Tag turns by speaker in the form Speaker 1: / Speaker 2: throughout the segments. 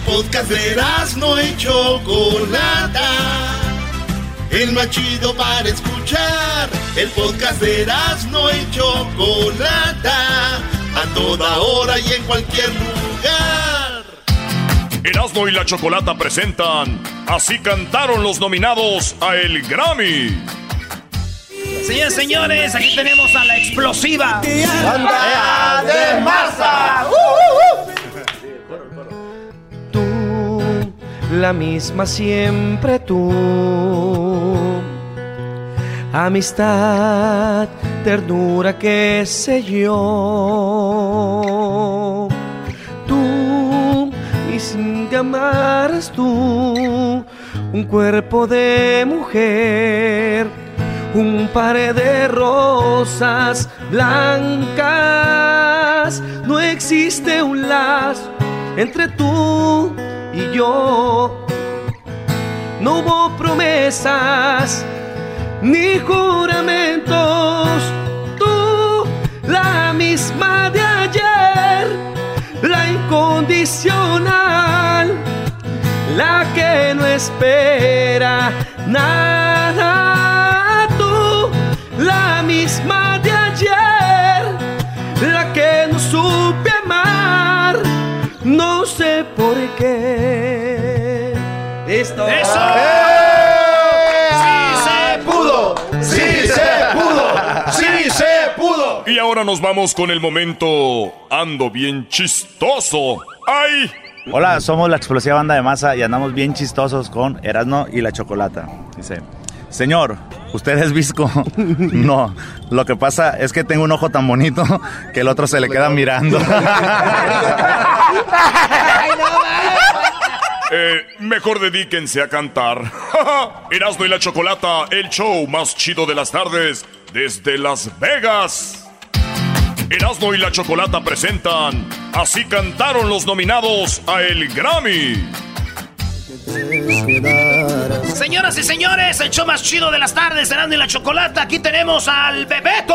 Speaker 1: El podcast de no y Chocolata. El más chido para escuchar. El podcast de no y Chocolata. A toda hora y en cualquier lugar.
Speaker 2: Erasmo y la Chocolata presentan Así cantaron los nominados a el Grammy.
Speaker 3: Señores, señores, aquí tenemos a la explosiva
Speaker 1: ¡Banda de masa!
Speaker 4: La misma siempre tú. Amistad, ternura, qué sé yo. Tú, y sin que tú, un cuerpo de mujer un par de rosas blancas. No existe un lazo entre tú y yo. No hubo promesas ni juramentos. Tú, la misma de ayer, la incondicional, la que no espera nada. Sé por qué. Listo.
Speaker 3: ¡Eso!
Speaker 1: ¡Sí se pudo! ¡Sí se pudo! ¡Sí se pudo!
Speaker 2: Y ahora nos vamos con el momento Ando bien chistoso. ¡Ay!
Speaker 5: Hola, somos la explosiva banda de masa y andamos bien chistosos con Erasmo y la Chocolata. Dice, señor, ¿usted es visco? no, lo que pasa es que tengo un ojo tan bonito que el otro se le queda mirando.
Speaker 2: Eh, mejor dedíquense a cantar. Erasmo y la Chocolata, el show más chido de las tardes desde Las Vegas. Erasmo y la Chocolata presentan Así cantaron los nominados a el Grammy.
Speaker 3: Señoras y señores, el show más chido de las tardes, Erasmo y la Chocolata. Aquí tenemos al Bebeto.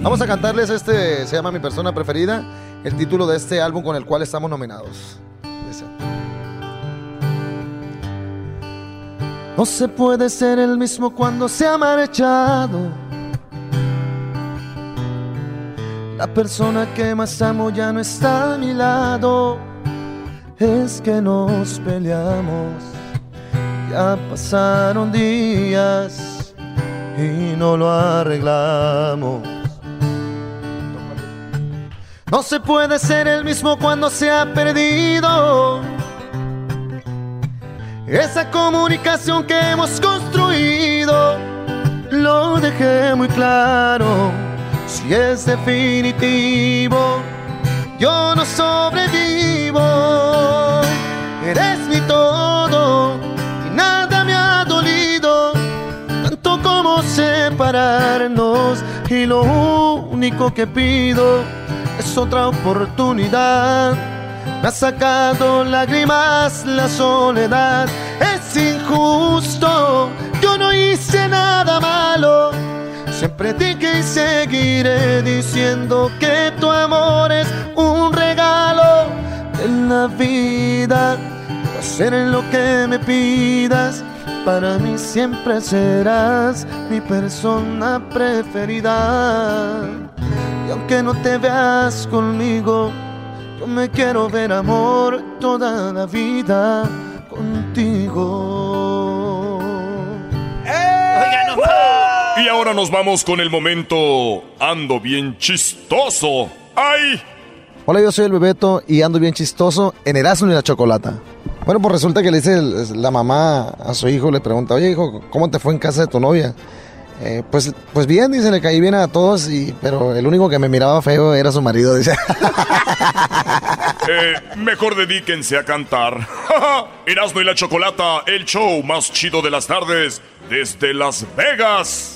Speaker 6: Vamos a cantarles este, se llama Mi Persona Preferida, el título de este álbum con el cual estamos nominados. No se puede ser el mismo cuando se ha marchado. La persona que más amo ya no está a mi lado. Es que nos peleamos. Ya pasaron días y no lo arreglamos. No se puede ser el mismo cuando se ha perdido esa comunicación que hemos construido. Lo dejé muy claro, si es definitivo, yo y lo único que pido es otra oportunidad. Me ha sacado lágrimas la soledad. Es injusto, yo no hice nada malo. Siempre dije y seguiré diciendo que tu amor es un regalo de la vida. Hacer lo que me pidas. Para mí siempre serás mi persona preferida. Y aunque no te veas conmigo, Yo me quiero ver amor toda la vida contigo.
Speaker 3: Oigan, no,
Speaker 2: Y ahora nos vamos con el momento Ando bien chistoso. ¡Ay!
Speaker 7: Hola, yo soy el Bebeto y ando bien chistoso en Erasmo y la Chocolata. Bueno, pues resulta que le dice la mamá a su hijo, le pregunta, oye hijo, ¿cómo te fue en casa de tu novia? "Eh, pues, pues bien, dice, le caí bien a todos, y, pero el único que me miraba feo era su marido, dice.
Speaker 2: Eh, mejor dedíquense a cantar. Erasmo y la Chocolata, el show más chido de las tardes desde Las Vegas.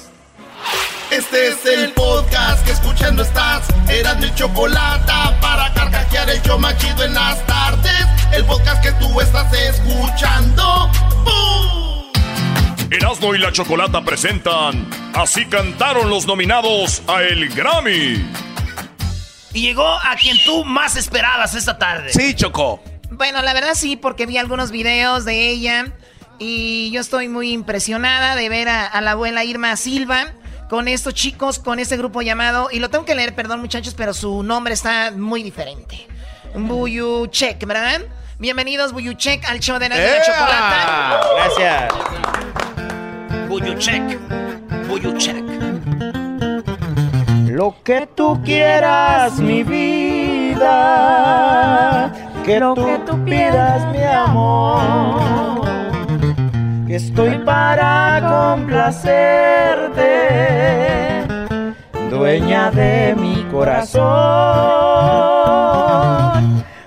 Speaker 1: Este es el podcast que escuchando estás. Eran mi chocolate para carcajear el show más chido en las tardes. El podcast que tú estás escuchando. ¡Bum!
Speaker 2: Erasmo y la Chocolata presentan Así cantaron los nominados a el Grammy.
Speaker 3: Y llegó a quien tú más esperabas esta tarde.
Speaker 8: Sí, Choco.
Speaker 9: Bueno, la verdad sí, porque vi algunos videos de ella y yo estoy muy impresionada de ver a, a la abuela Irma Silva con estos chicos, con este grupo llamado, y lo tengo que leer, perdón muchachos, pero su nombre está muy diferente. Buyuchek, ¿verdad? Bienvenidos Buyuchek al show de la, de la chocolata.
Speaker 8: Gracias.
Speaker 3: Buyuchek. Buyuchek.
Speaker 10: Lo que tú quieras, mi vida, que lo que tú pidas, mi amor. Estoy para complacerte, dueña de mi corazón.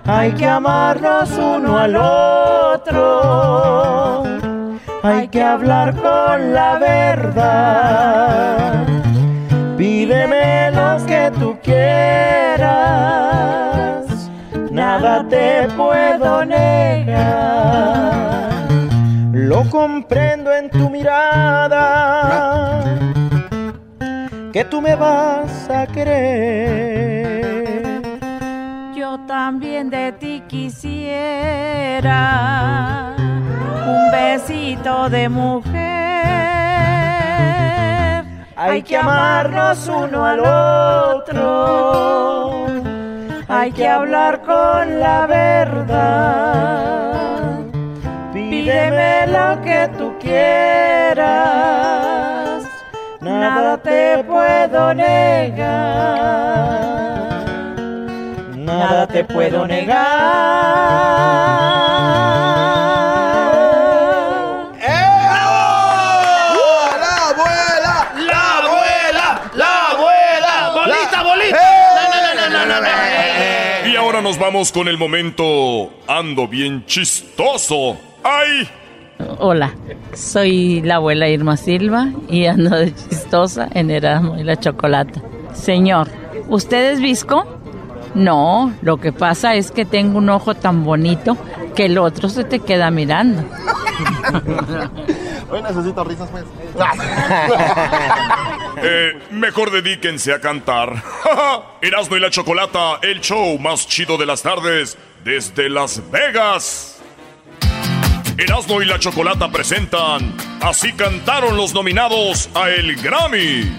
Speaker 10: Hay que amarnos uno al otro, hay que hablar con la verdad. Pídeme lo que tú quieras, nada te puedo negar. Tú me vas a querer.
Speaker 11: Yo también de ti quisiera un besito de mujer.
Speaker 10: Hay que amarnos uno al otro, hay que hablar con la verdad. Pídeme lo que tú quieras, nada te puedo negar, nada te puedo negar.
Speaker 8: ¡La abuela!
Speaker 3: ¡La abuela! ¡La abuela! ¡Bolita, bolita! No, no, no, no.
Speaker 2: Y ahora nos vamos con el momento Ando bien chistoso. ¡Ay!
Speaker 11: Hola, soy la abuela Irma Silva y ando de chistosa en Erasmo y la Chocolata. Señor, ¿usted es visco? No, lo que pasa es que tengo un ojo tan bonito que el otro se te queda mirando.
Speaker 7: Hoy necesito risas, pues.
Speaker 2: Eh, mejor dedíquense a cantar. Erasmo y la Chocolata, el show más chido de las tardes desde Las Vegas. Erasmo y la Chocolata presentan Así cantaron los nominados a el Grammy.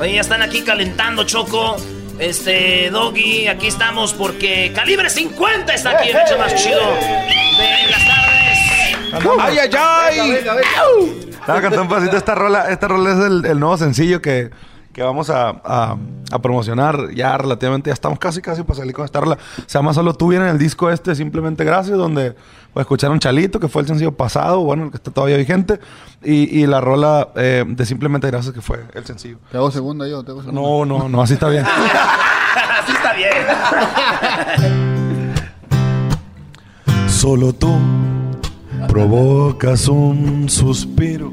Speaker 3: Oye, ya están aquí calentando, Choco. Este, Doggy, aquí estamos porque Calibre 50 está aquí el hecho más chido de las tardes.
Speaker 8: ¡Ay, ay, ay!
Speaker 12: Estaba cantando un pasito esta rola. Esta rola es el, el nuevo sencillo que, que vamos a, a- a promocionar ya relativamente. Ya estamos casi, casi para salir con esta rola. Se llama Solo tú viene en el disco este, Simplemente Gracias, donde pues, escucharon Chalito, que fue el sencillo pasado, bueno, el que está todavía vigente. Y, y la rola eh, de Simplemente Gracias, que fue el sencillo.
Speaker 13: Te hago segunda yo, te hago segunda.
Speaker 12: No, no, no, así está bien.
Speaker 3: Así está bien.
Speaker 12: Solo tú provocas un suspiro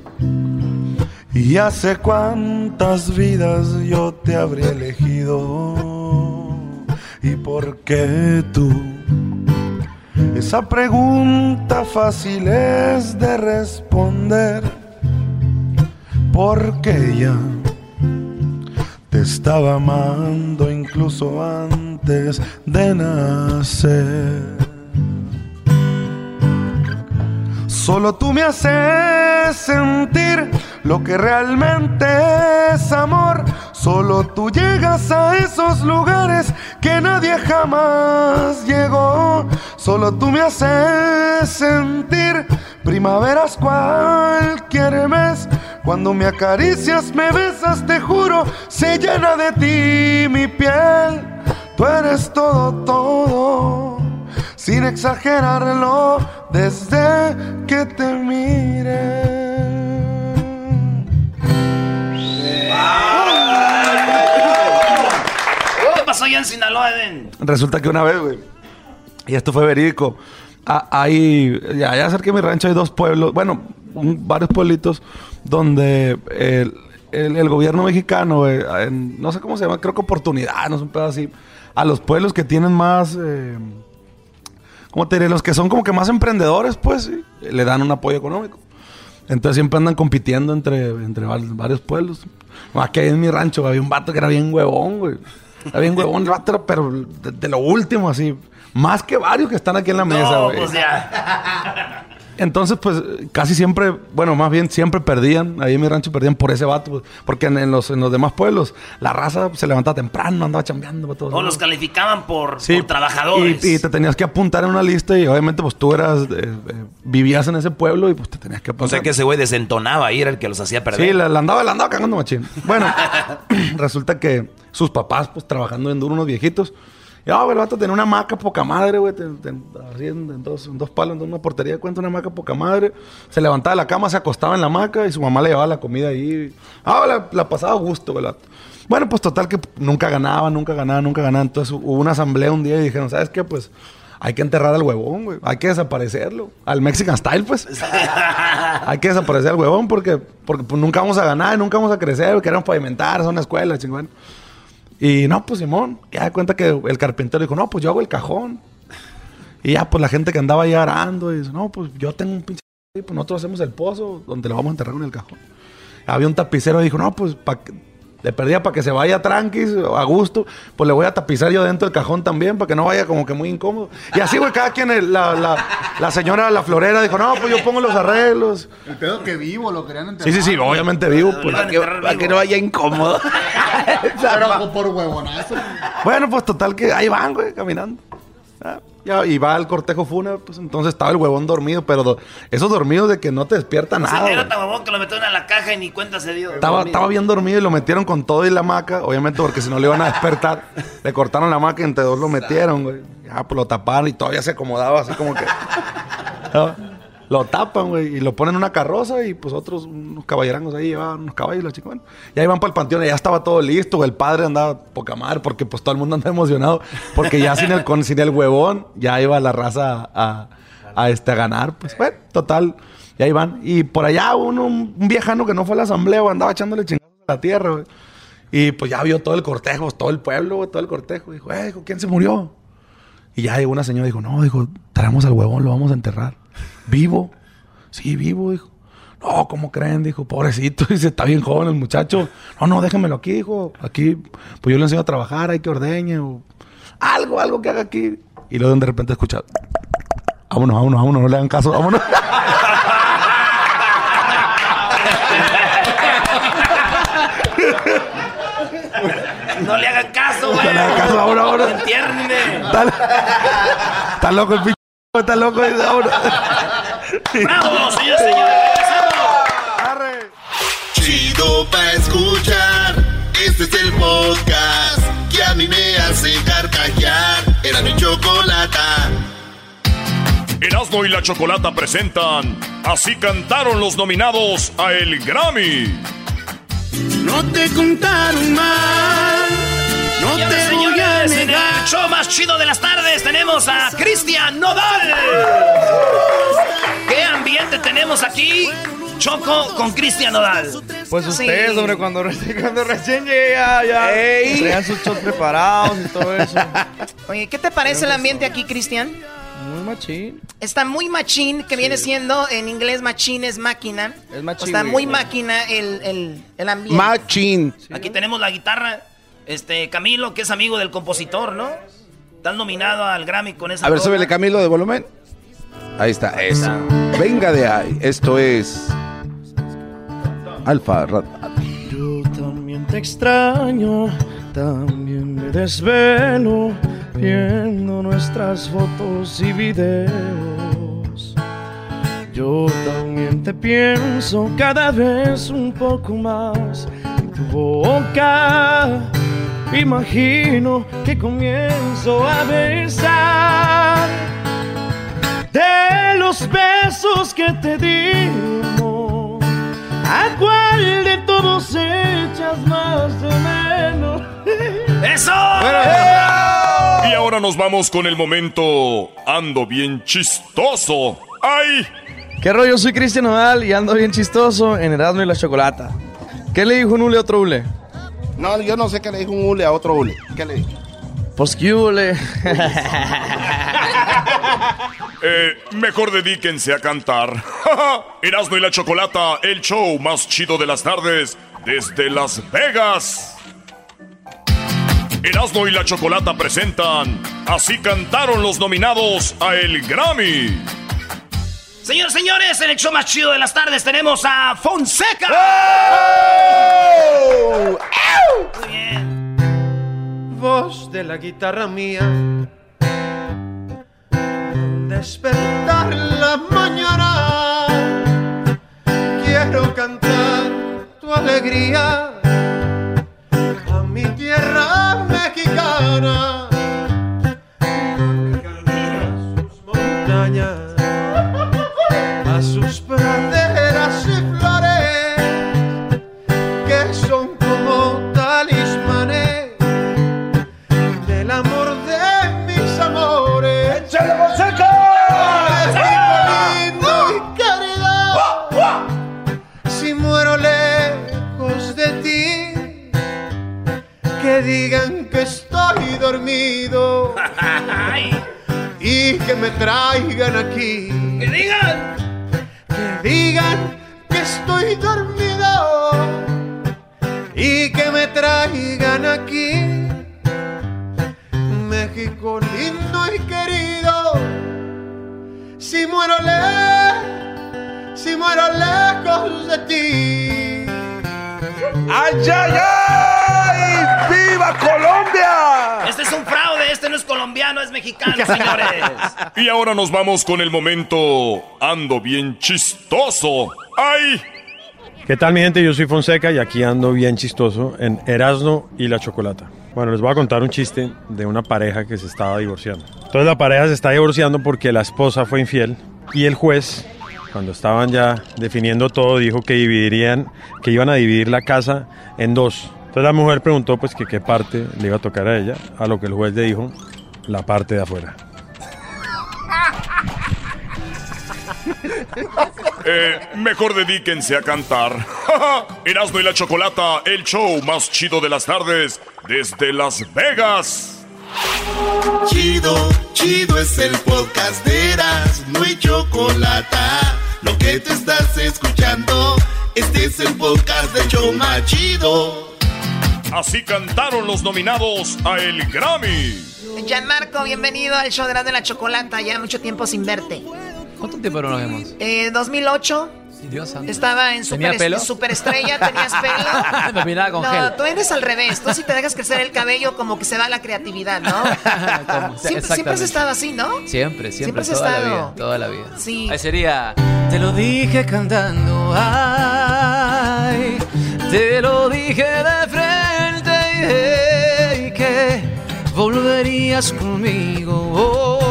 Speaker 12: Y hace cuántas vidas yo te habría elegido. Y por qué tú Esa pregunta fácil es de responder, porque ella te estaba amando incluso antes de nacer. Solo tú me haces sentir lo que realmente es amor. Solo tú llegas a esos lugares que nadie jamás llegó. Solo tú me haces sentir primaveras cualquier mes. Cuando me acaricias, me besas, te juro, se llena de ti mi piel. Tú eres todo, todo sin exagerarlo, desde que te mire.
Speaker 3: ¿Qué pasó allá en Sinaloa, Eden?
Speaker 12: Resulta que una vez, güey, y esto fue verídico, a- hay, allá cerca de mi rancho hay dos pueblos, bueno, un- varios pueblitos donde el, el- el gobierno mexicano, en- no sé cómo se llama, creo que oportunidad, no es un pedo así, a los pueblos que tienen más... eh, ¿cómo te diré? Los que son como que más emprendedores, pues, sí, le dan un apoyo económico. Entonces siempre andan compitiendo entre, entre varios pueblos. Ahí en mi rancho había un vato que era bien huevón, güey. Era bien huevón el vato, pero de, de lo último, así. Más que varios que están aquí en la mesa,
Speaker 3: No,
Speaker 12: güey.
Speaker 3: pues ya.
Speaker 12: Entonces, pues, casi siempre, bueno, más bien siempre perdían. Ahí en mi rancho perdían por ese vato. pues, porque en, en los, en los demás pueblos, la raza se levantaba temprano, andaba chambeando. para todos
Speaker 3: O los calificaban por,
Speaker 12: Sí,
Speaker 3: por trabajadores.
Speaker 12: Y, y te tenías que apuntar en una lista y obviamente pues tú eras, eh, eh, vivías en ese pueblo y pues te tenías que apuntar.
Speaker 13: O sea que ese güey desentonaba ahí, era el que los hacía perder.
Speaker 12: Sí, la, la andaba, la andaba cagando machín. Bueno, resulta que sus papás pues trabajando en duro, unos viejitos. Y ah, güey, el vato tenía una maca poca madre, güey. Así en, dos, en dos palos, en una portería, cuenta una maca poca madre. Se levantaba de la cama, se acostaba en la maca y su mamá le llevaba la comida ahí. Ah, la, pasaba a gusto, güey. Bueno, pues total que nunca ganaba, nunca ganaba, nunca ganaba. Entonces hubo una asamblea un día y dijeron, ¿sabes qué? Pues hay que enterrar al huevón, güey. Hay que desaparecerlo. Al Mexican Style, pues. hay que desaparecer al huevón porque, porque pues, nunca vamos a ganar, nunca vamos a crecer. Queremos pavimentar, son una escuela, chingón. Y no, pues Simón, ya de cuenta que el carpintero dijo, no, pues yo hago el cajón. Y ya, pues la gente que andaba ahí arando, y dice, no, pues yo tengo un pinche... y Pues nosotros hacemos el pozo donde lo vamos a enterrar en el cajón. Había un tapicero que dijo, no, pues pa que- le perdía para que se vaya tranquis, a gusto. Pues le voy a tapizar yo dentro del cajón también, para que no vaya como que muy incómodo. Y así, güey, cada quien, el- la, la, la señora, la florera, dijo, no, pues yo pongo los arreglos.
Speaker 14: El pedo que vivo lo querían enterrar.
Speaker 12: Sí, sí, sí, obviamente vivo. Pues.
Speaker 13: Para que, para que no vaya incómodo.
Speaker 14: Pero por huevonazo.
Speaker 12: Bueno, pues total que ahí van, güey, caminando. Ah, ya, y va al cortejo fúnebre, pues entonces estaba el huevón dormido, pero do- esos dormidos de que no te despierta
Speaker 3: O sea,
Speaker 12: nada.
Speaker 3: era tan huevón que lo metieron a la caja y ni cuenta se dio.
Speaker 12: Estaba, bien dormido y lo metieron con todo y la maca, obviamente porque si no le iban a despertar, le cortaron la maca y entre dos lo metieron, güey. Ya, pues lo taparon y todavía se acomodaba así como que... Lo tapan, güey, y lo ponen en una carroza y pues otros, unos caballerangos ahí llevaban unos caballos, los chicos. Bueno, y ahí van para el panteón y ya estaba todo listo, güey. El padre andaba poca madre porque pues todo el mundo andaba emocionado. Porque ya sin el, con, sin el huevón, ya iba la raza a, a, este, a ganar. Pues bueno, total, y ahí van. Y por allá uno, un, viejano que no fue a la asamblea, andaba echándole chingazos a la tierra, güey. Y pues ya vio todo el cortejo, todo el pueblo, todo el cortejo. Dijo, eh, ¿quién se murió? Y ya llegó una señora dijo, no, dijo, traemos al huevón, lo vamos a enterrar. ¿Vivo? Sí, vivo, dijo. No, ¿cómo creen? Dijo, pobrecito, dice, está bien joven el muchacho. No, no, déjenmelo aquí, dijo. Aquí, pues yo le enseño a trabajar, hay que ordeñe o algo, algo que haga aquí. Y luego de repente escucha, vámonos, vámonos, vámonos, no le hagan caso, vámonos.
Speaker 3: No le hagan caso, güey.
Speaker 12: No le hagan caso, vámonos, vámonos.
Speaker 3: Entiérdenme.
Speaker 12: Está, está loco el pinche, está loco. vámonos.
Speaker 3: ¡Bravo, señor, señores!
Speaker 1: Chido pa' escuchar. Este es el podcast que a mí me hace carcajear. Era mi chocolata.
Speaker 2: Erasmo y la Chocolata presentan Así cantaron los nominados a el Grammy.
Speaker 1: No te contaron mal. No te
Speaker 3: señores, en el show más chido de las tardes tenemos a Cristian Nodal. ¿Qué ambiente tenemos aquí? Choco con Cristian Nodal.
Speaker 10: Pues
Speaker 3: Sí.
Speaker 10: ustedes, hombre, cuando, reci- cuando recién llegué ya, ya
Speaker 9: Ey.
Speaker 10: sus shots preparados y todo eso.
Speaker 9: Oye, ¿qué te parece el ambiente aquí, Cristian?
Speaker 10: Muy
Speaker 8: machín.
Speaker 9: Está muy machín, que viene siendo en inglés machín es máquina.
Speaker 8: Es machín,
Speaker 9: Está
Speaker 8: güey.
Speaker 9: muy máquina el, el, el ambiente.
Speaker 13: Machín.
Speaker 3: Aquí tenemos la guitarra. Este, Camilo, que es amigo del compositor, ¿no? Estás nominado al Grammy con esa
Speaker 13: A ver, súbele Camilo de volumen. Ahí está, eso. Venga de ahí. Esto es. Alfa.
Speaker 8: Yo también te extraño, también me desvelo viendo nuestras fotos y videos. Yo también te pienso cada vez un poco más en tu boca. Imagino que comienzo a besar de los besos que te dimos. ¿A cuál de todos echas más de menos?
Speaker 3: ¡Eso!
Speaker 2: Y ahora nos vamos con el momento Ando bien chistoso. ¡Ay!
Speaker 8: ¿Qué rollo? Soy Cristian Nodal y ando bien chistoso en Erasmo y la Chocolata. ¿Qué le dijo un hule a otro hule?
Speaker 13: No, yo no sé qué le dijo un hule a otro hule. ¿Qué le dijo?
Speaker 8: Pues qué hule.
Speaker 2: Eh, mejor dedíquense a cantar. Erasmo y la Chocolata, el show más chido de las tardes desde Las Vegas. Erasmo y la Chocolata presentan Así cantaron los nominados a el Grammy.
Speaker 3: Señores, señores, en el show más chido de las tardes tenemos a Fonseca. Muy bien.
Speaker 8: Voz de la guitarra mía. Al despertar la mañana, quiero cantar tu alegría a mi tierra mexicana. Sus montañas,
Speaker 2: ahora nos vamos con el momento Ando bien chistoso. ¡Ay!
Speaker 15: ¿Qué tal mi gente? Yo soy Fonseca y aquí ando bien chistoso en Erasno y la Chocolata. Bueno, les voy a contar un chiste de una pareja que se estaba divorciando. Entonces la pareja se está divorciando porque la esposa fue infiel y el juez, cuando estaban ya definiendo todo, dijo que dividirían, que iban a dividir la casa en dos. Entonces la mujer preguntó pues que qué parte le iba a tocar a ella, a lo que el juez le dijo, la parte de afuera.
Speaker 2: Eh, mejor dedíquense a cantar. Erasmo y la Chocolata, el show más chido de las tardes desde Las Vegas.
Speaker 1: Chido, chido es el podcast de Eras, no hay chocolate. Lo que te estás escuchando, este es el podcast de Choma Chido.
Speaker 2: Así cantaron los nominados a el Grammy.
Speaker 9: Gianmarco, bienvenido al show de la, de la chocolata. Ya mucho tiempo sin verte.
Speaker 16: ¿Cuánto tiempo no nos vemos?
Speaker 9: Eh, 2008.
Speaker 16: Dios santo.
Speaker 9: Estaba en
Speaker 16: ¿Tenía
Speaker 9: super, superestrella, tenías pelo.
Speaker 16: Me miraba con
Speaker 9: no,
Speaker 16: gel.
Speaker 9: tú eres al revés. Tú si te dejas crecer el cabello, como que se va la creatividad, ¿no? Siempre, siempre has estado así, ¿no?
Speaker 16: Siempre, siempre,
Speaker 9: Siempre has
Speaker 16: toda la
Speaker 9: estado.
Speaker 16: vida, toda la vida.
Speaker 9: Sí.
Speaker 16: Ahí sería. Te lo dije cantando, ay, te lo dije de frente y que volverías conmigo, oh,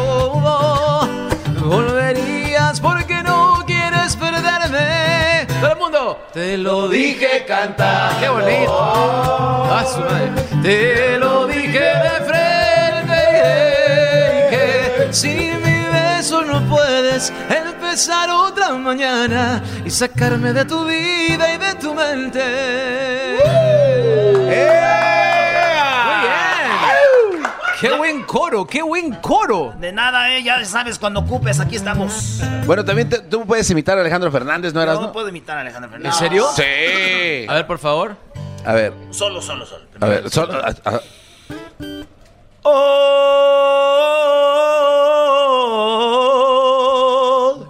Speaker 16: Te lo dije cantando, qué bonito. Ah, su madre. Te lo dije de frente y que sin mi beso no puedes empezar otra mañana y sacarme de tu vida y de tu mente. Muy bien. ¡Qué buen coro! ¡Qué buen coro!
Speaker 3: De nada, eh, ya sabes, cuando ocupes, aquí estamos.
Speaker 13: Bueno, también te- tú puedes imitar a Alejandro Fernández, ¿no eras?
Speaker 3: No
Speaker 13: no?
Speaker 3: puedo imitar a Alejandro
Speaker 16: ¿En
Speaker 3: Fernández.
Speaker 16: serio?
Speaker 13: Sí.
Speaker 16: A ver, por favor.
Speaker 13: A ver,
Speaker 3: Solo, solo, solo.
Speaker 13: a ver, solo- a- a-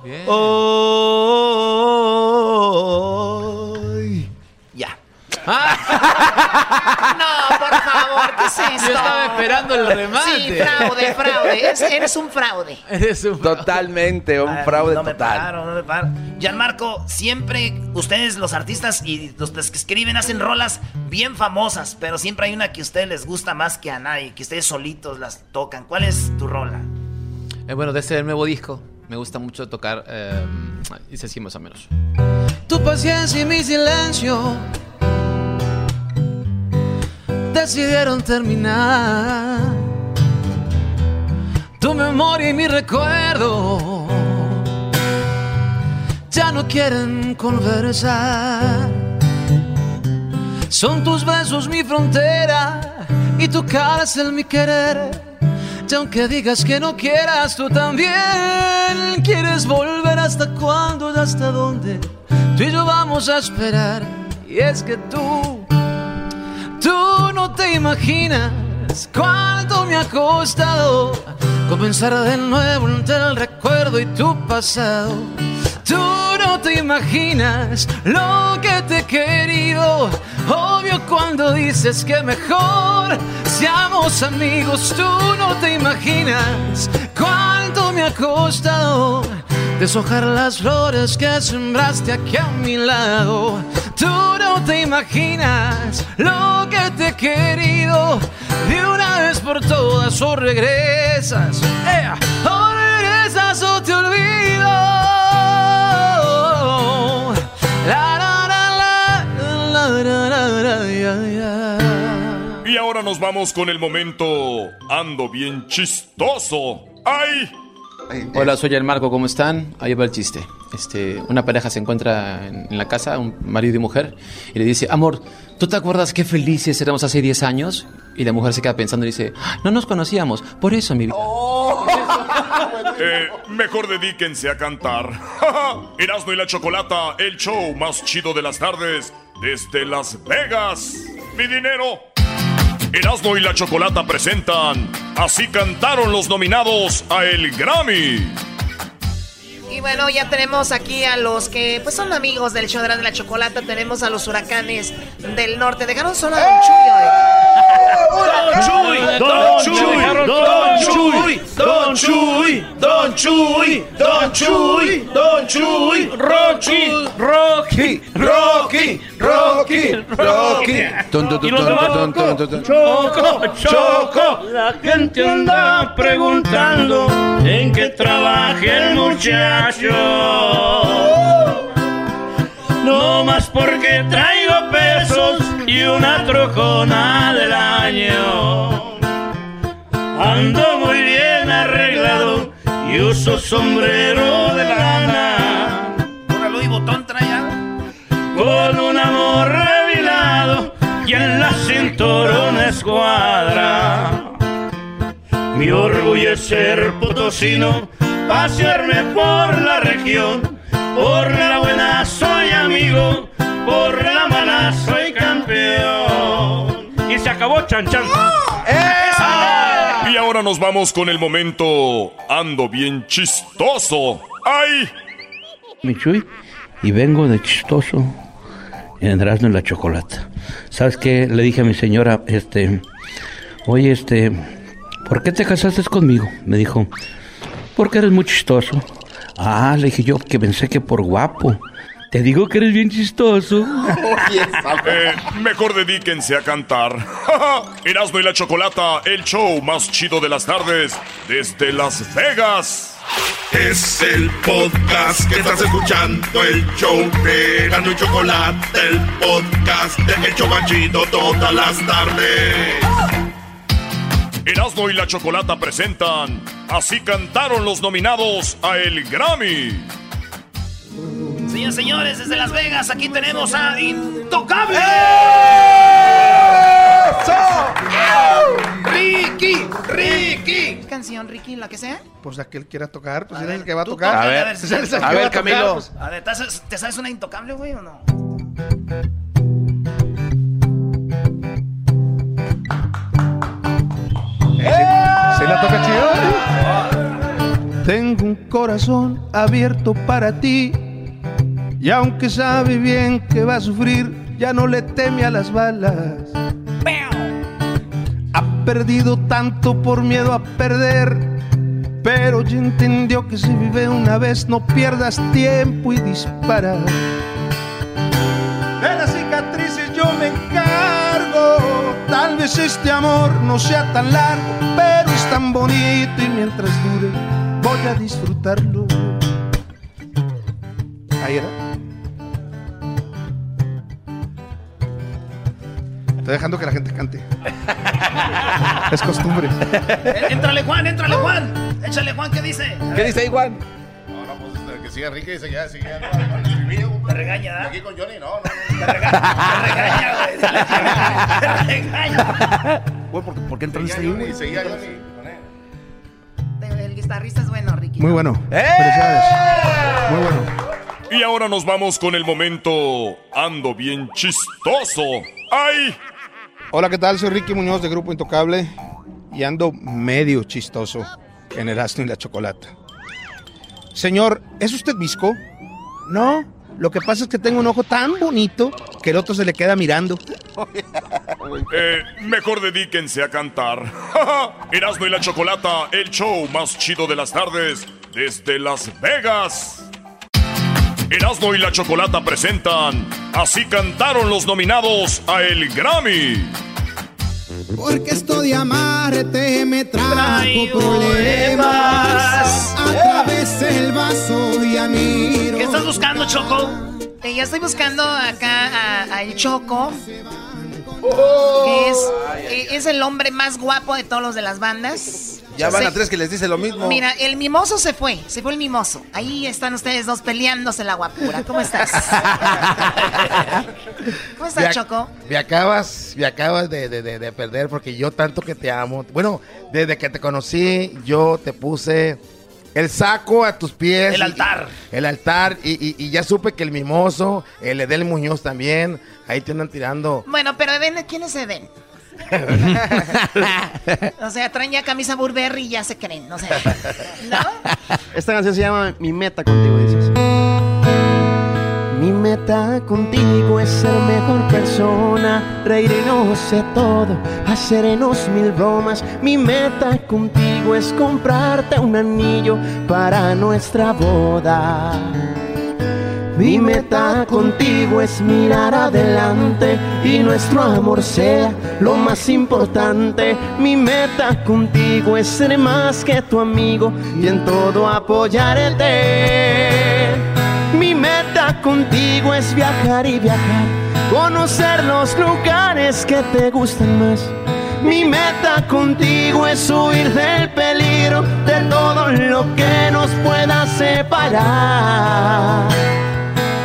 Speaker 16: Bien.
Speaker 3: Ya.
Speaker 9: Favor, ¿qué es esto?
Speaker 16: Yo estaba esperando el remate.
Speaker 9: Sí, fraude, fraude. Es- eres un fraude.
Speaker 16: Eres un...
Speaker 13: totalmente, un fraude
Speaker 3: no me
Speaker 13: total.
Speaker 3: paro, no me paro. Gianmarco, siempre ustedes, los artistas y los que escriben, hacen rolas bien famosas, pero siempre hay una que a ustedes les gusta más que a nadie, que ustedes solitos las tocan. ¿Cuál es tu rola?
Speaker 16: Eh, bueno, de este nuevo disco me gusta mucho tocar. eh, dice así más o menos. Tu paciencia y mi silencio decidieron terminar. Tu memoria y mi recuerdo ya no quieren conversar. Son tus besos mi frontera y tu cárcel mi querer. Y aunque digas que no quieras, tú también quieres volver hasta cuándo y hasta dónde. Tú y yo vamos a esperar. Y es que tú, imaginas cuánto me ha costado comenzar de nuevo entre el recuerdo y tu pasado. Tú no te imaginas lo que te he querido. Obvio cuando dices que mejor seamos amigos. Tú no te imaginas cuánto me ha costado deshojar las flores que sembraste aquí a mi lado. Tú no te imaginas lo que te he querido. De una vez por todas o regresas. ¡Ea! O regresas o te olvido.
Speaker 2: Y ahora nos vamos con el momento Ando bien chistoso. ¡Ay!
Speaker 16: Hola, soy el Marco, ¿cómo están? Ahí va el chiste. Este, una pareja se encuentra en, en la casa, un marido y mujer, y le dice, amor, ¿tú te acuerdas qué felices éramos hace 10 años? Y la mujer se queda pensando y dice, "Ah, no nos conocíamos, por eso mi vida.
Speaker 2: Eh, mejor dedíquense a cantar. Erasmo y la Chocolata, el show más chido de las tardes desde Las Vegas. Mi dinero. Erasmo y la Chocolata presentan Así cantaron los nominados a el Grammy.
Speaker 9: Y bueno, ya tenemos aquí a los que pues son amigos del show de la chocolata. Tenemos a los huracanes del norte. Dejaron solo a Don Chuyo. eh.
Speaker 17: Don Chuy, Don Chuy, Don Chuy, Don Chuy, Don Chuy, Don Chuy, Rocky, Rocky, Rocky, Rocky, Rocky. Y los demás. Choco, Choco, la gente anda preguntando en qué trabaja el muchacho. No más porque pesos y una trocona del año. Ando muy bien arreglado y uso sombrero de lana.
Speaker 3: Luis Botón.
Speaker 17: Con un amor revilado y en la cintura una escuadra. Mi orgullo es ser potosino, pasearme por la región. Por la buena soy amigo, por la soy campeón. Y se acabó Chan Chan.
Speaker 2: Y ahora nos vamos con el momento Ando bien chistoso. ¡Ay!
Speaker 18: Michuy y vengo de chistoso en Erasmo y la Chocolata. ¿Sabes qué? Le dije a mi señora, este, oye, este, ¿por qué te casaste conmigo? Me dijo, porque eres muy chistoso. Ah, le dije yo que pensé que por guapo. Te digo que eres bien chistoso.
Speaker 2: Eh, mejor dedíquense a cantar. Erasmo y la Chocolata, el show más chido de las tardes desde Las Vegas.
Speaker 1: Es el podcast que estás escuchando, el show de Erasmo y Chocolate, el podcast de El Chobachito todas las tardes.
Speaker 2: Erasmo y la Chocolata presentan Así cantaron los nominados a el Grammy.
Speaker 3: Señores, señores, desde Las Vegas, aquí tenemos a Intocable.
Speaker 8: ¡Ricky! ¡Ricky!
Speaker 9: ¿Qué canción, Ricky? ¿La que sea?
Speaker 8: Pues la que él quiera tocar, pues es
Speaker 3: ver,
Speaker 8: el que va a tocar.
Speaker 3: a ver, a ver, Camilo. A ver, ¿te sabes, ¿te sabes una intocable, güey, o no?
Speaker 8: ¿Se la toca chido? Tengo un corazón abierto para ti. Y aunque sabe bien que va a sufrir, ya no le teme a las balas. Ha perdido tanto por miedo a perder. Pero ya entendió que si vive una vez, no pierdas tiempo y dispara. De las cicatrices yo me encargo. Tal vez este amor no sea tan largo, pero es tan bonito y mientras dure voy a disfrutarlo. Ahí era. Estoy dejando que la gente cante. es costumbre.
Speaker 3: Eh, Éntrale, Juan, éntrale, Juan. Échale, Juan, ¿qué dice? A ver.
Speaker 13: dice ahí, Juan?
Speaker 19: No, no, pues este, que siga Enrique dice ya, sigue ya.
Speaker 3: Te regaña, ¿eh?
Speaker 19: Aquí con Johnny, no, no.
Speaker 3: Te regaña, güey. Te regaña.
Speaker 8: Güey, ¿por, por qué entraste ahí, güey?
Speaker 19: Seguía Johnny.
Speaker 9: El guitarrista es bueno, Ricky.
Speaker 8: Muy bueno.
Speaker 19: ¡Eh!
Speaker 8: Felicidades. Muy bueno.
Speaker 2: Y ahora nos vamos con el momento Ando bien chistoso. ¡Ay!
Speaker 8: Hola, ¿qué tal? Soy Ricky Muñoz de Grupo Intocable y ando medio chistoso en el asno y la chocolata. Señor, ¿es usted visco? No, lo que pasa es que tengo un ojo tan bonito que el otro se le queda mirando.
Speaker 2: Eh, mejor dedíquense a cantar. Erasmo y la Chocolata, el show más chido de las tardes desde Las Vegas. Erasmo y la Chocolata presentan Así cantaron los nominados a el Grammy.
Speaker 20: Porque esto de amarte me trajo
Speaker 3: Traigo
Speaker 20: problemas.
Speaker 3: problemas.
Speaker 20: Atravesé el vaso y a mí.
Speaker 3: ¿Qué estás buscando, Choco?
Speaker 9: Eh, ya estoy buscando acá a, a el Choco.
Speaker 13: Oh.
Speaker 9: Que es, eh, es el hombre más guapo de todos los de las bandas.
Speaker 13: Ya van a tres que les dice lo mismo.
Speaker 9: Mira, el mimoso se fue, se fue el mimoso. Ahí están ustedes dos peleándose la guapura. ¿Cómo estás? ¿Cómo estás,
Speaker 21: Me ac-
Speaker 9: Choco?
Speaker 21: Me acabas, me acabas de, de- de- de perder porque yo tanto que te amo. Bueno, desde que te conocí, yo te puse el saco a tus pies.
Speaker 3: El
Speaker 21: y-
Speaker 3: altar.
Speaker 21: el altar. Y, y- y ya supe que el mimoso, el Edel Muñoz también, ahí te andan tirando.
Speaker 9: Bueno, pero Eden, ¿quién es Eden? o sea, traen ya camisa Burberry y ya se creen, no sé.
Speaker 6: Esta canción se llama Mi meta contigo, dices. Mi meta contigo es ser mejor persona, reírnos de todo, hacernos mil bromas. Mi meta contigo es comprarte un anillo para nuestra boda. Mi meta contigo es mirar adelante y nuestro amor sea lo más importante. Mi meta contigo es ser más que tu amigo y en todo apoyarte. Mi meta contigo es viajar y viajar, conocer los lugares que te gustan más. Mi meta contigo es huir del peligro, de todo lo que nos pueda separar.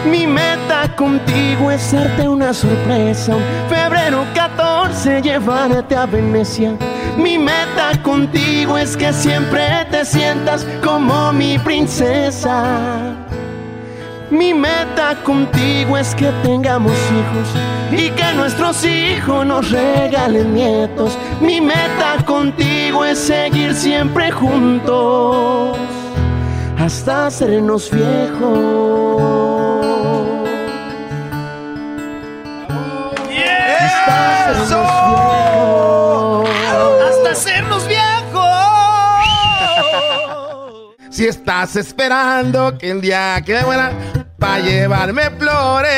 Speaker 6: Mi meta contigo es darte una sorpresa. Febrero 14 llevarte a Venecia. Mi meta contigo es que siempre te sientas como mi princesa. Mi meta contigo es que tengamos hijos y que nuestros hijos nos regalen nietos. Mi meta contigo es seguir siempre juntos hasta sernos viejos. Hasta
Speaker 3: hacernos viejos.
Speaker 21: Si estás esperando que el día quede buena para llevarme flores,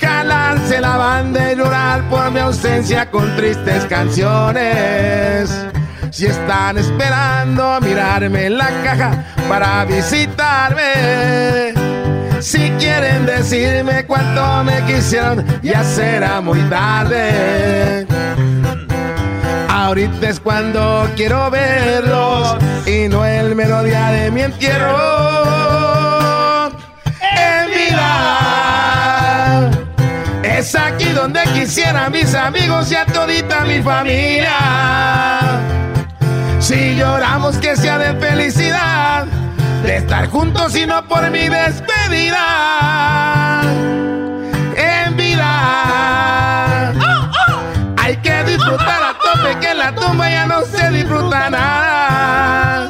Speaker 21: jalarse la banda y llorar por mi ausencia con tristes canciones. Si están esperando mirarme en la caja para visitarme, si quieren decirme cuánto me quisieron, ya será muy tarde. Ahorita es cuando quiero verlos y no el melodía de mi entierro. En vida es aquí donde quisiera mis amigos y a todita mi familia. Si lloramos que sea de felicidad, de estar juntos y no por mi despedida. En vida hay que disfrutar a tope que en la tumba ya no se disfruta nada.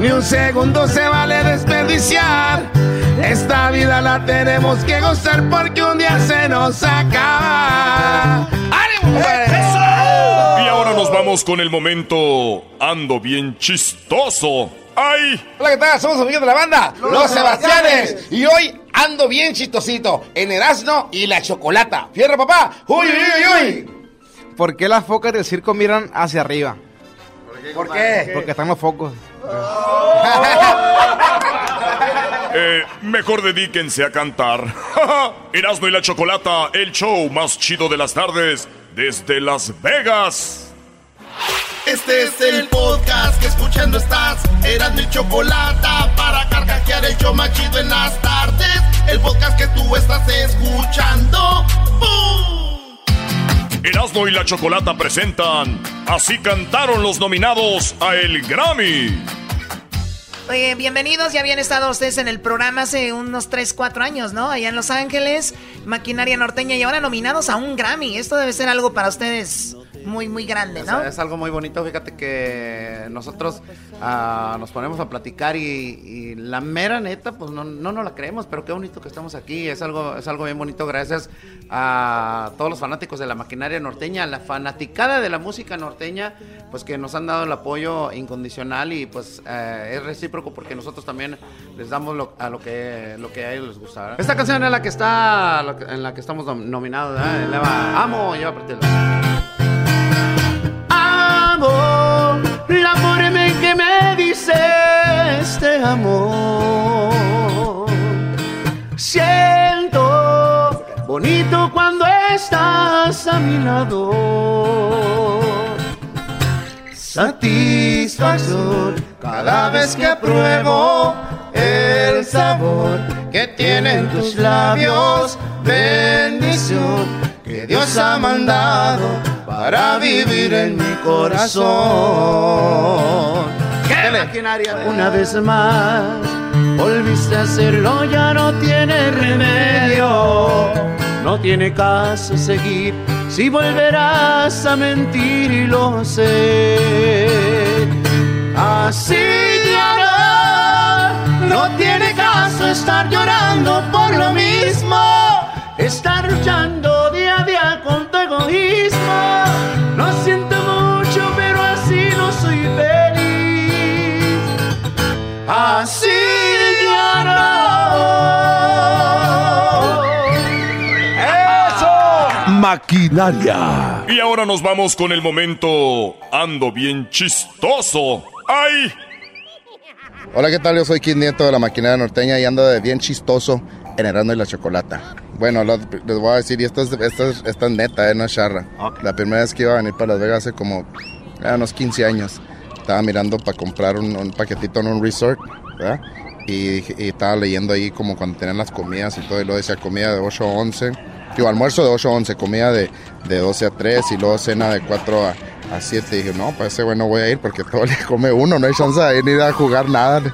Speaker 21: Ni un segundo se vale desperdiciar. Esta vida la tenemos que gozar porque un día se nos acaba. ¡Ánimo,
Speaker 2: nos vamos con el momento Ando bien chistoso. ¡Ay!
Speaker 21: Hola, ¿qué tal? Somos amigos de la banda, Los, Sebastianes. Y hoy ando bien chistosito en Erasmo y la Chocolata. ¡Fierro, papá! ¡Uy, uy, uy, uy!
Speaker 22: ¿Por qué las focas del circo miran hacia arriba?
Speaker 21: ¿Por qué?
Speaker 22: Porque están los focos.
Speaker 2: Eh, mejor dedíquense a cantar. Erasmo y la Chocolata, el show más chido de las tardes desde Las Vegas.
Speaker 1: Este es el podcast que escuchando estás. Eran mi chocolate para carcajear el show más chido en las tardes. El podcast que tú estás escuchando. ¡Bum!
Speaker 2: Erasmo y la Chocolata presentan Así cantaron los nominados a el Grammy.
Speaker 9: Oye, bienvenidos, ya habían estado ustedes en el programa hace unos 3, 4 años, ¿no? Allá en Los Ángeles, Maquinaria Norteña y ahora nominados a un Grammy. Esto debe ser algo para ustedes muy, muy grande, ¿no?
Speaker 22: Es, es algo muy bonito, fíjate que nosotros ah, nos ponemos a platicar y, y la mera neta, pues no, no nos la creemos, pero qué bonito que estamos aquí, es algo, es algo bien bonito, gracias a todos los fanáticos de la maquinaria norteña, la fanaticada de la música norteña, pues que nos han dado el apoyo incondicional y pues eh, es recíproco porque nosotros también les damos lo- a lo que, lo que a ellos les gusta. ¿verdad? Esta canción es la que está, en la que estamos nom- nominados. Eleva, amo, lleva partido.
Speaker 4: Amo la en que me dices te amo. Siento bonito cuando estás a mi lado. Satisfacción cada vez que pruebo el sabor que tienen tus labios. Bendición que Dios ha mandado para vivir en mi corazón. ¿Qué maquinaria? Una vez más, volviste a hacerlo, ya no tiene remedio. No tiene caso seguir si volverás a mentir y lo sé. Así ya no, no tiene caso estar llorando por lo mismo. Estar luchando día a día con tu egoísmo. Lo siento mucho, pero así no soy feliz. Así ya no.
Speaker 2: ¡Eso!
Speaker 13: Maquinaria.
Speaker 2: Y ahora nos vamos con el momento Ando bien chistoso. ¡Ay!
Speaker 23: Hola, ¿qué tal? Yo soy Kid Nieto de la Maquinaria Norteña y ando de bien chistoso en Erasmo y la Chocolata. Bueno, lo- les voy a decir, y esto es, esto es, esto es neta, eh, no es charra. La primera vez que iba a venir para Las Vegas hace como eh, unos 15 años, estaba mirando para comprar un, un paquetito en un resort, ¿verdad? Y, y estaba leyendo ahí como cuando tenían las comidas y todo, y luego decía comida de 8 a 11, digo, almuerzo de 8 a 11, comida de, de 12 a 3 y luego cena de 4 a, a 7. Y dije, no, para ese güey no voy a ir porque todo día come uno, no hay chance de ir ni de a jugar nada.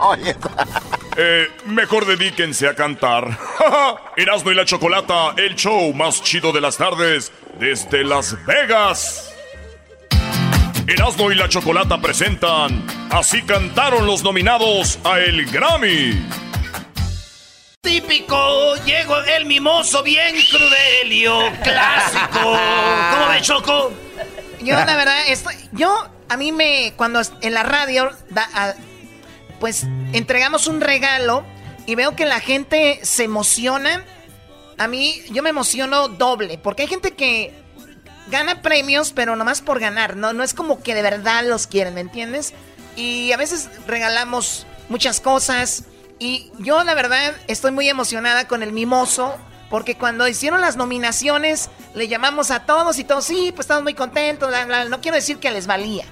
Speaker 2: Eh, mejor dedíquense a cantar. Erasmo y la Chocolata, el show más chido de las tardes desde Las Vegas. Erasmo y la Chocolata presentan Así cantaron los nominados a el Grammy.
Speaker 3: Típico, llegó el mimoso bien crudelio, clásico. ¿Cómo ves, Choco?
Speaker 9: Yo, la verdad, estoy, yo, a mí me, cuando en la radio, da- a- pues entregamos un regalo y veo que la gente se emociona. A mí, yo me emociono doble, porque hay gente que gana premios, pero nomás por ganar, no, no es como que de verdad los quieren, ¿me entiendes? Y a veces regalamos muchas cosas y yo la verdad estoy muy emocionada con el mimoso, porque cuando hicieron las nominaciones le llamamos a todos y todos, sí, pues estamos muy contentos, bla, bla, no quiero decir que les valía.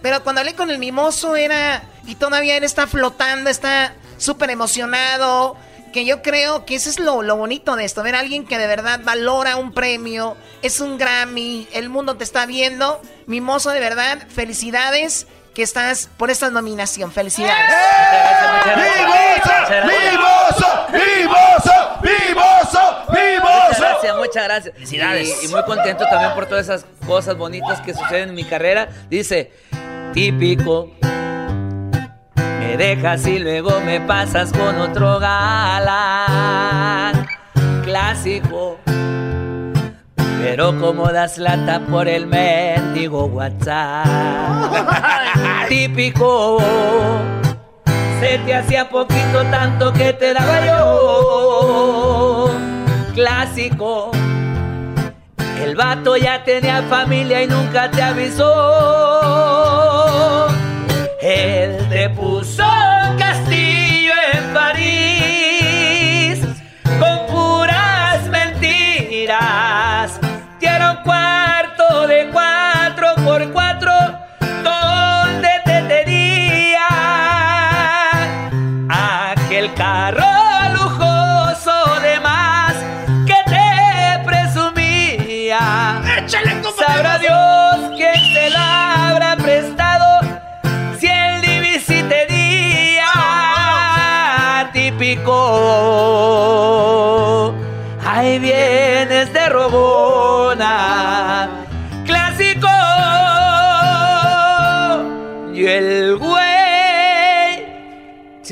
Speaker 9: Pero cuando hablé con el mimoso era, y todavía él está flotando, está súper emocionado. que yo creo que eso es lo, lo bonito de esto, ver a alguien que de verdad valora un premio, es un Grammy, el mundo te está viendo. Mimoso, de verdad, felicidades que estás por esta nominación. Felicidades.
Speaker 21: ¡Vivoso! ¡Vivoso! ¡Vivoso! ¡Vivoso!
Speaker 24: Muchas
Speaker 21: ¡Vivoso!
Speaker 24: gracias, muchas gracias.
Speaker 3: Felicidades.
Speaker 24: Y, y muy contento también por todas esas cosas bonitas que suceden en mi carrera. Dice, típico. Me dejas y luego me pasas con otro galán. Clásico. Pero como das lata por el mendigo WhatsApp. Típico. Se te hacía poquito tanto que te daba yo. Clásico. El vato ya tenía familia y nunca te avisó. Él te puso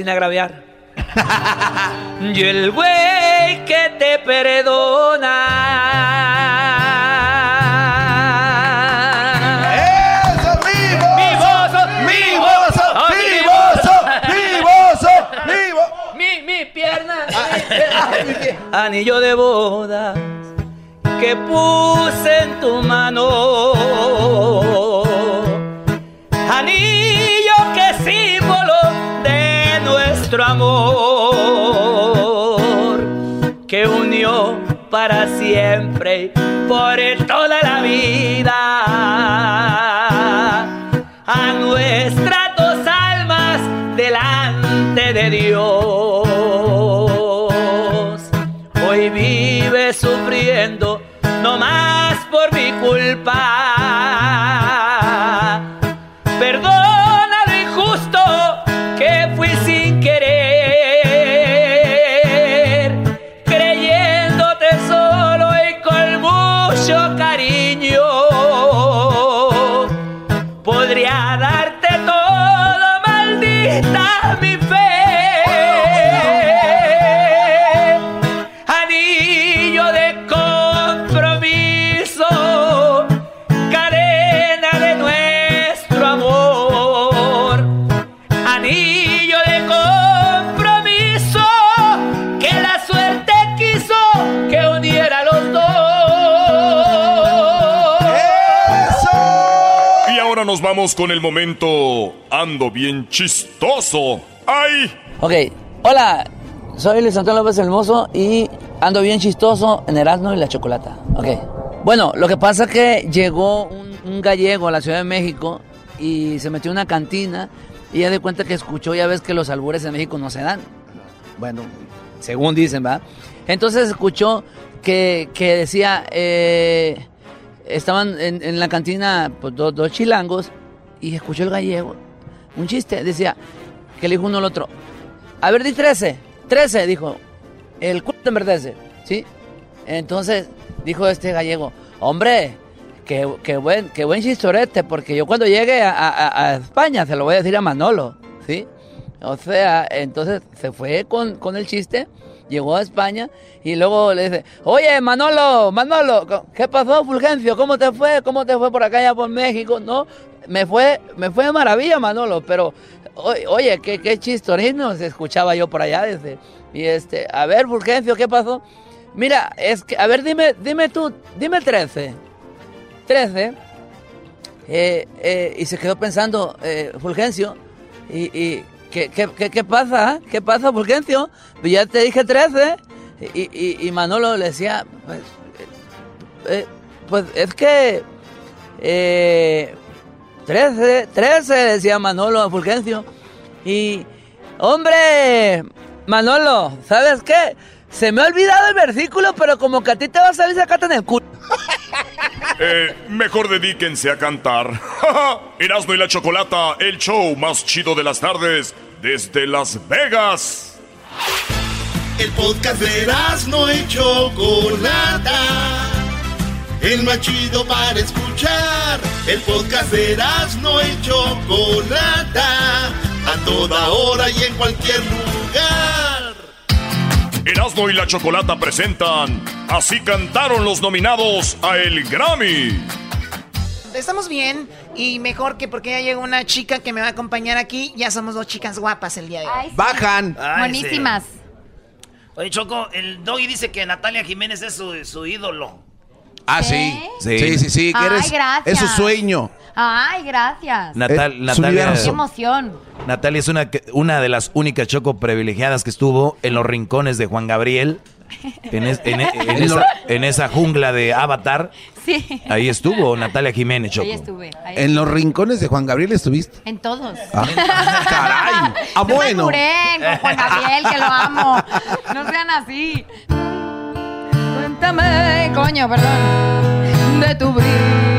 Speaker 24: sin agraviar. Y el güey que te perdona.
Speaker 21: ¡Eso, vivo!
Speaker 24: ¡Vivoso!
Speaker 21: ¡Vivoso!
Speaker 24: ¡Ah,
Speaker 21: ¡Vivoso! ¡Vivoso! ¡Vivo!
Speaker 24: Mi, mi pierna. Anillo de boda que puse en tu mano. Nuestro amor. Que unió para siempre, por toda la vida, a nuestras Y
Speaker 2: ahora nos vamos con el momento ando bien chistoso. ¡Ay!
Speaker 24: Ok, hola, soy Luis Antonio López Hermoso y ando bien chistoso en Erasmo y la Chocolata. Ok, bueno, lo que pasa es que llegó un, un gallego a la Ciudad de México y se metió en una cantina y ya de cuenta que escuchó, ya ves que los albures en México no se dan. Bueno, según dicen, ¿va? Entonces escuchó que, que decía, eh, estaban en, en la cantina pues, dos, dos chilangos y escuchó el gallego un chiste, decía, que le dijo uno al otro, a ver, di 13, 13, dijo, el culo enverdece, ¿sí? Entonces dijo este gallego, hombre, qué, qué buen, qué buen chistorete, porque yo cuando llegue a, a- a España se lo voy a decir a Manolo, ¿sí? O sea, entonces se fue con, con el chiste, llegó a España y luego le dice, oye, Manolo, Manolo, ¿qué pasó, Fulgencio? ¿Cómo te fue? ¿Cómo te fue por acá, ya por México? No, me fue, me fue de maravilla, Manolo, pero, oye, qué, qué chistorino se escuchaba yo por allá, dice. Y este, a ver, Fulgencio, ¿qué pasó? Mira, es que, a ver, dime, dime tú, dime 13. 13. Eh, eh, y se quedó pensando, eh, Fulgencio, y ¿qué, qué, qué, pasa? ¿Qué pasa, Fulgencio? Pues ya te dije 13. Y, y, y Manolo le decía, pues, eh, eh, pues es que... Eh, 13, 13, decía Manolo a Fulgencio. Y, hombre, Manolo, ¿sabes qué? Se me ha olvidado el versículo, pero como que a ti te va a salir sacate en el culo.
Speaker 2: Eh, mejor dedíquense a cantar. Erasmo y la Chocolata, el show más chido de las tardes desde Las Vegas.
Speaker 1: El podcast de Erasmo y Chocolata. El más chido para escuchar. El podcast de Erasmo y Chocolata. A toda hora y en cualquier lugar.
Speaker 2: Erasmo y la Chocolata presentan Así cantaron los nominados a el Grammy.
Speaker 9: Estamos bien y mejor que porque ya llegó una chica que me va a acompañar aquí. Ya somos dos chicas guapas el día de hoy.
Speaker 13: Bajan.
Speaker 3: Buenísimas. Oye, Choco, el Doggy dice que Natalia Jiménez es su, su ídolo.
Speaker 13: Ah, sí. Sí, sí, sí.
Speaker 25: Ay,
Speaker 13: eres-
Speaker 25: gracias.
Speaker 13: Es su sueño.
Speaker 25: Ay, gracias.
Speaker 26: Natal-
Speaker 13: Eh,
Speaker 26: Natalia.
Speaker 25: Qué emoción.
Speaker 26: Natalia es una de las únicas choco privilegiadas que estuvo en los rincones de Juan Gabriel. En, es- en- en esa, en esa jungla de Avatar.
Speaker 25: Sí.
Speaker 26: Ahí estuvo Natalia Jiménez, Choco.
Speaker 25: Ahí estuve. ahí
Speaker 13: En los rincones de Juan Gabriel estuviste.
Speaker 25: En todos.
Speaker 13: Ah, caray. Ah,
Speaker 25: No
Speaker 13: bueno.
Speaker 25: con Juan Gabriel, que lo amo. No sean así. Cuéntame, coño, perdón, de tu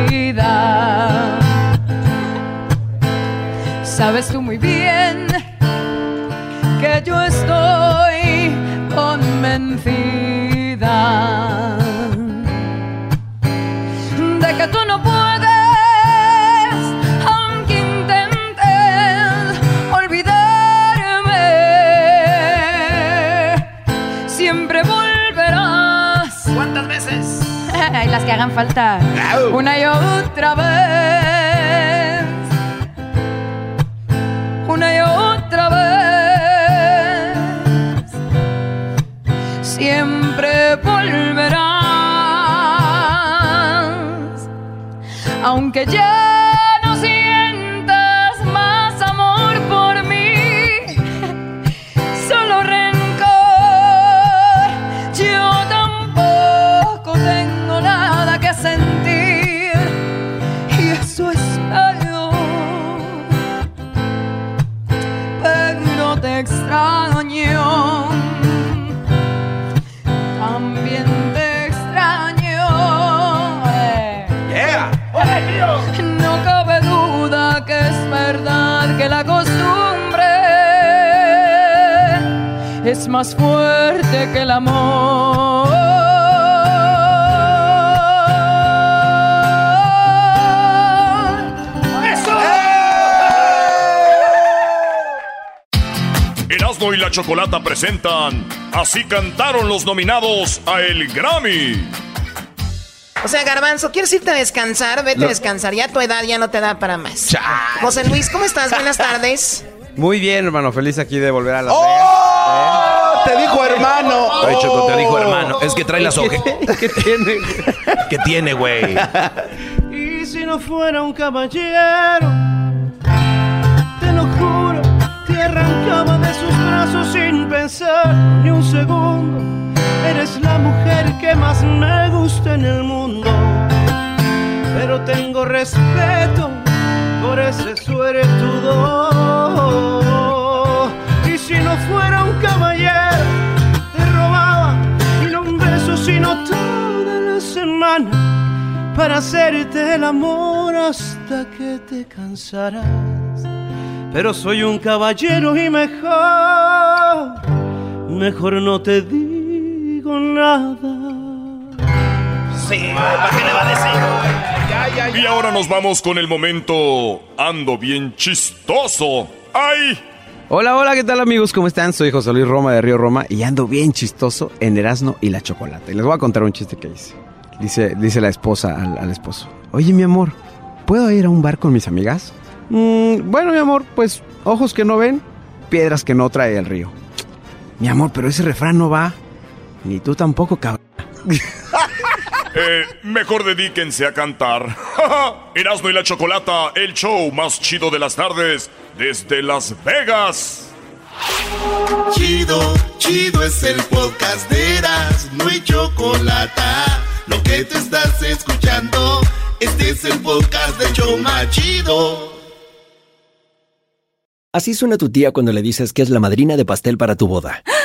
Speaker 25: vida. Sabes tú muy bien que yo estoy convencida de que tú no puedes, aunque intentes olvidarme, siempre volverás.
Speaker 3: ¿Cuántas veces?
Speaker 25: Las que hagan falta. Una y otra vez. Aunque ya es más fuerte que el amor.
Speaker 2: Erasmo y la Chocolata presentan Así cantaron los nominados a el Grammy.
Speaker 9: O sea, Garbanzo, ¿quieres irte a descansar? Vete
Speaker 13: No.
Speaker 9: a descansar. Ya tu edad ya no te da para más. José Luis, ¿cómo estás? Buenas tardes.
Speaker 27: Muy bien, hermano. Feliz aquí de volver a Las
Speaker 13: ¡Oh! Te dijo hermano.
Speaker 26: Ay, Choco, te dijo hermano. Es que trae las hojas.
Speaker 27: ¿Qué tiene?
Speaker 26: ¿Qué tiene, güey?
Speaker 4: Y si no fuera un caballero, te lo juro, te arrancaba de sus brazos sin pensar ni un segundo. Eres la mujer que más me gusta en el mundo. Pero tengo respeto por ese suertudo. Para hacerte el amor hasta que te cansarás. Pero soy un caballero y mejor, mejor no te digo nada.
Speaker 3: Sí, ¿para qué le va a decir?
Speaker 2: Y ahora nos vamos con el momento Ando bien chistoso. ¡Ay!
Speaker 27: Hola, hola, ¿qué tal amigos? ¿Cómo están? Soy José Luis Roma de Río Roma y ando bien chistoso en Erasmo y la Chocolate. Y les voy a contar un chiste que hice. Dice, dice la esposa al, al esposo. Oye, mi amor, ¿puedo ir a un bar con mis amigas? "Mm, bueno, mi amor, pues ojos que no ven, piedras que no trae el río. Mi amor, pero ese refrán no va. Ni tú tampoco, cabrón.
Speaker 2: Eh, mejor dedíquense a cantar. Erasmo y la Chocolata, el show más chido de las tardes desde Las Vegas.
Speaker 1: Chido, chido es el podcast de Eras, no hay chocolate. Lo que te estás escuchando, este es el podcast de Choma Chido.
Speaker 28: Así suena tu tía cuando le dices que es la madrina de pastel para tu boda.